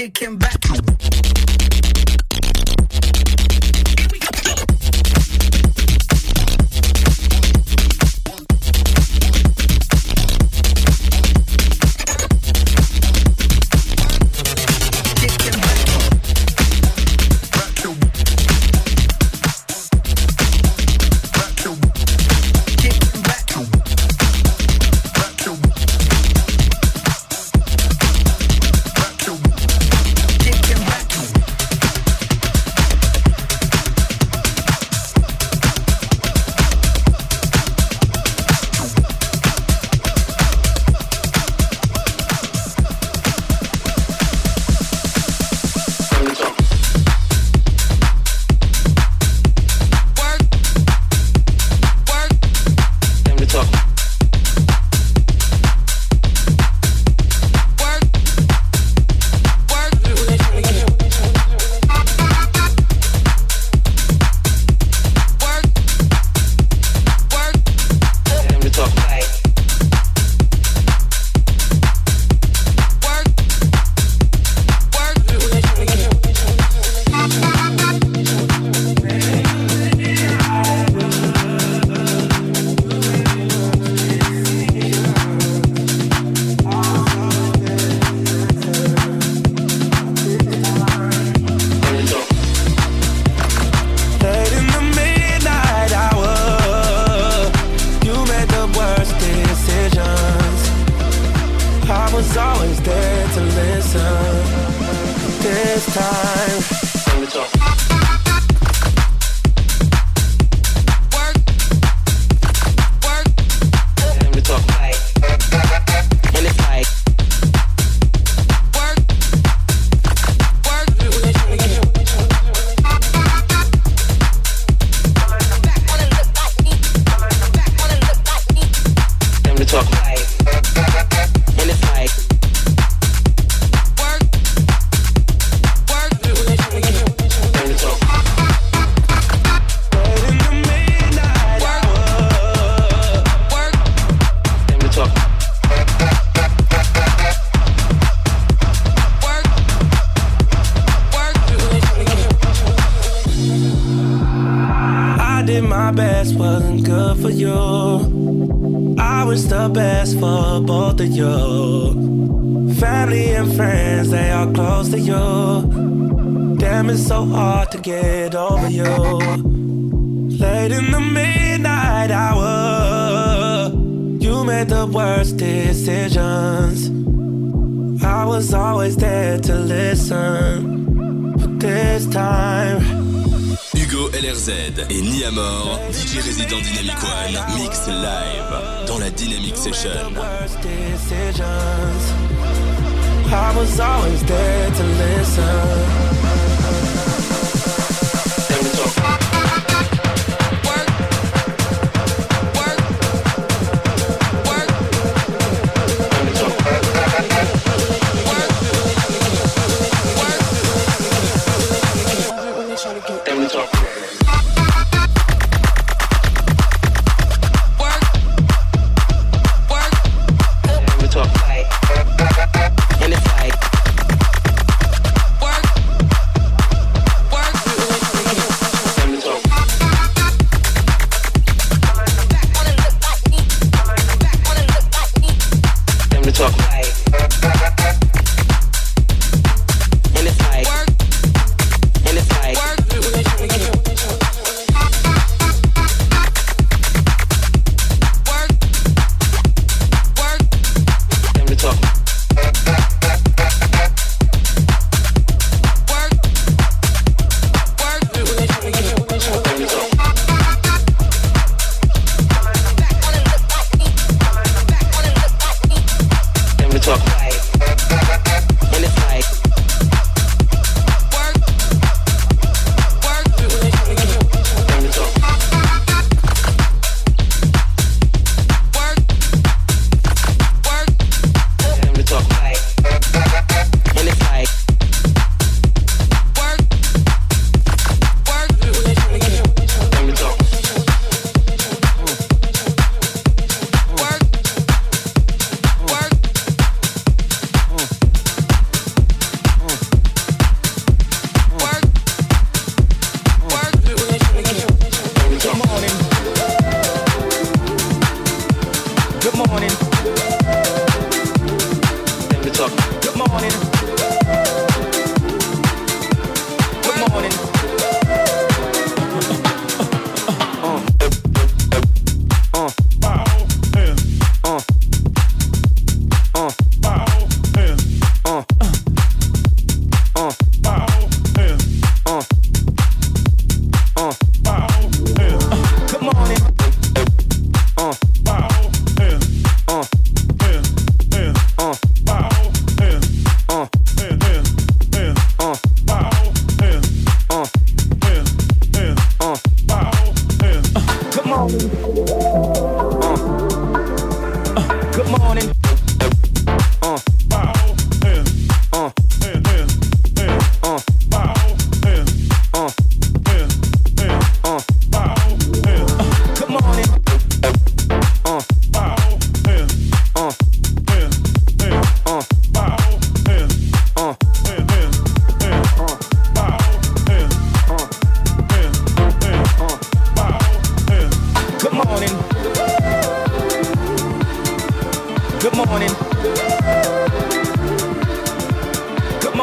Kicking back. You. Damn, it's so hard to get over you. Late in the midnight hour, you made the worst decisions. I was always there to listen, but this time. Hugo LRZ et Niamor, DJ résident Dynamic One, mix live dans la Dynamic Session. I was always there to listen.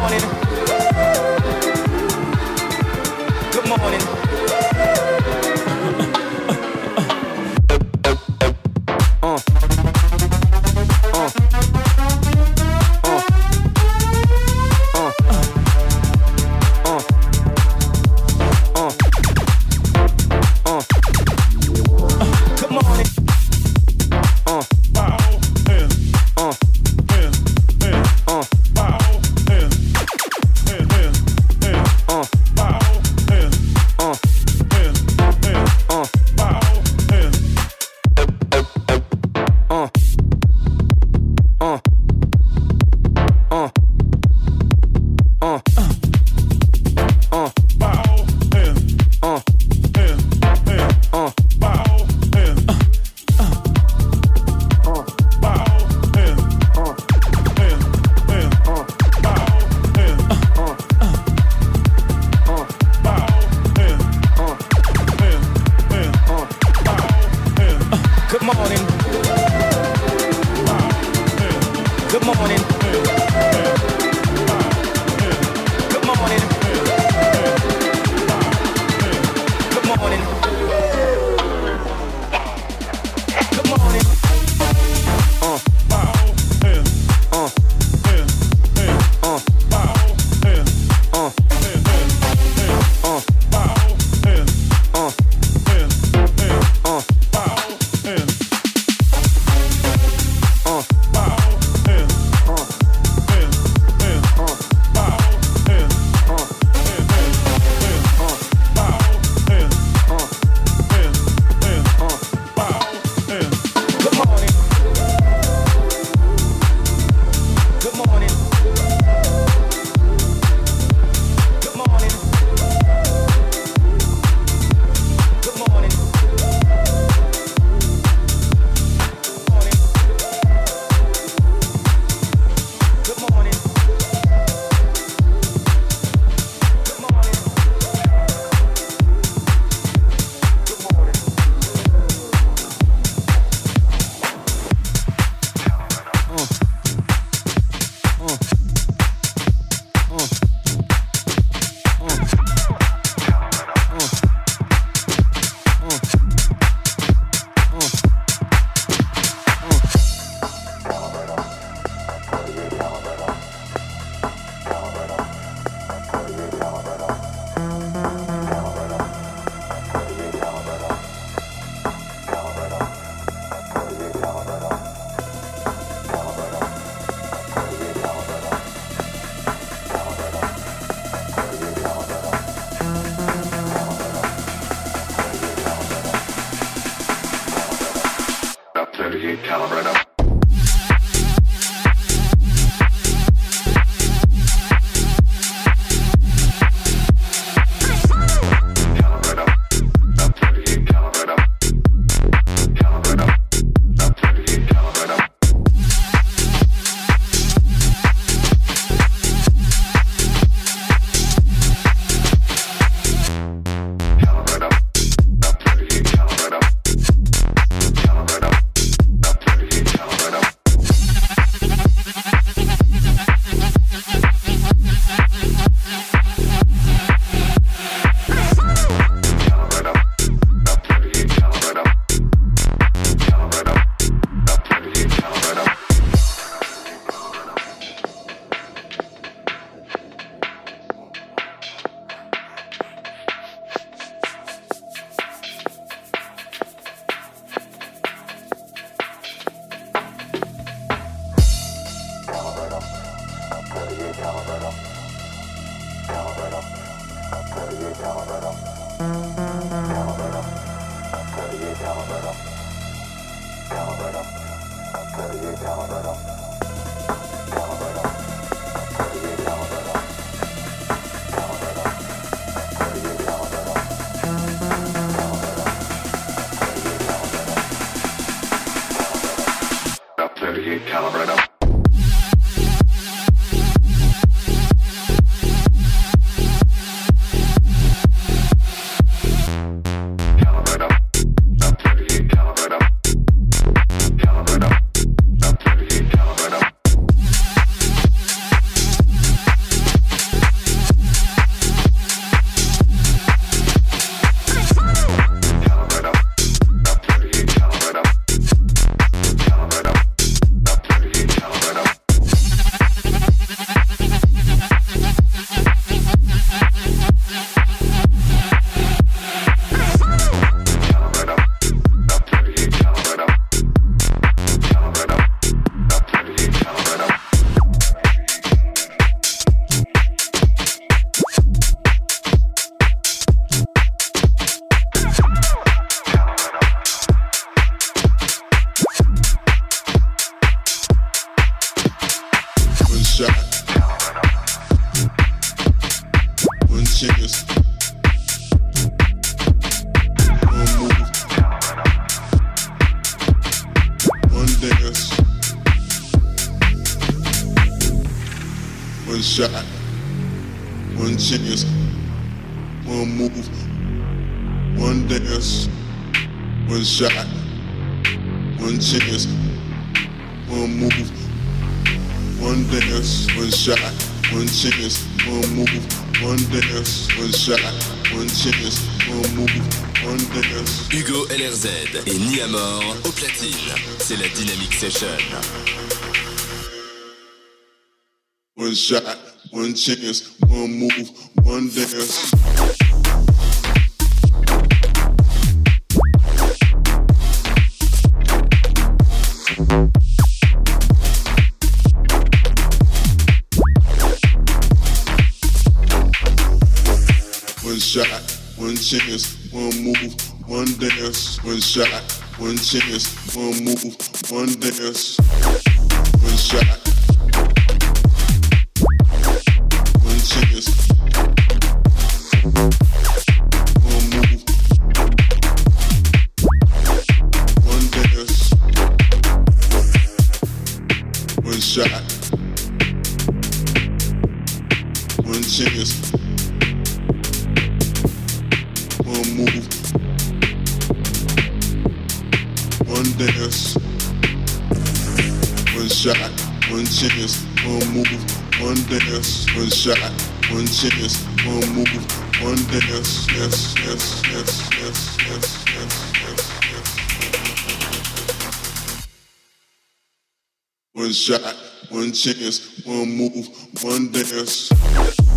morning. Good morning. One Hugo LRZ et Niamor au platine. C'est la Dynamic Session. One shot, one chance, one move, one dance. One shot, one chance, shot, one chance, one move, one dance. One shot. one dance, one shot, one chance, one move, one dance, yes, yes, yes, yes, yes, yes, yes. One shot, one chance, one move, one dance.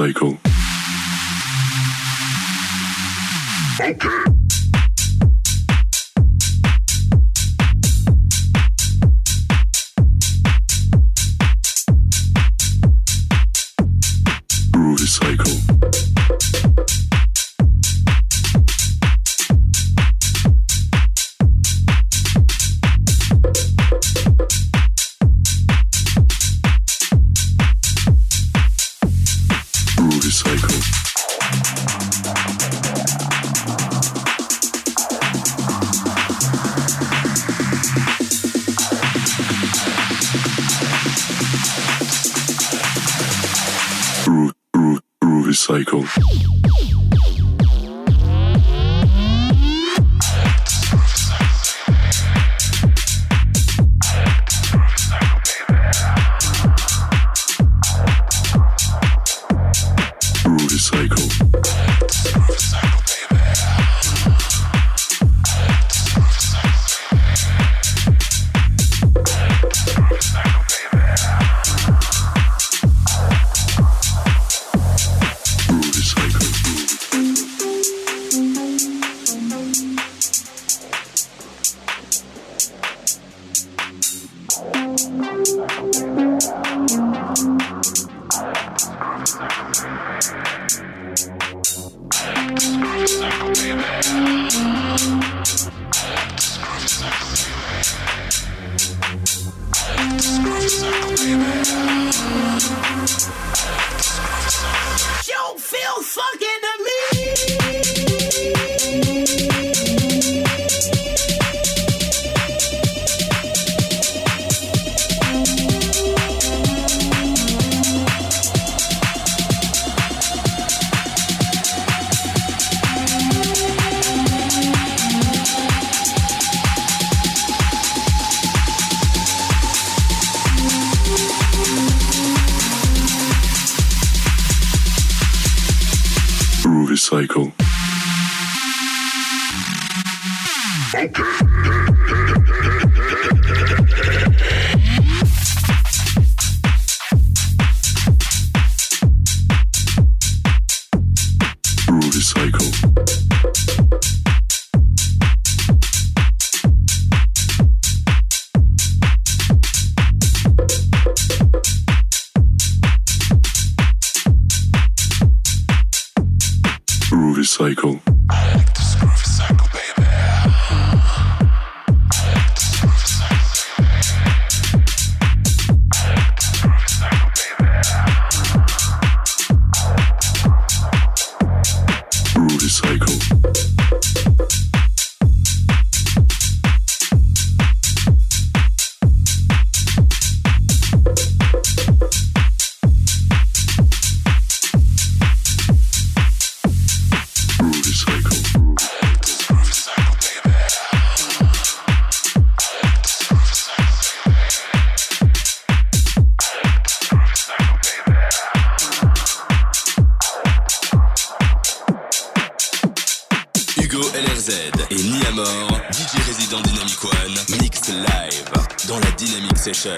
Cycle. Okay. Groove, groove, groovy cycle. Cycle. LRZ et Ni Amor, DJ résident Dynamic One, mix live dans la Dynamic Session.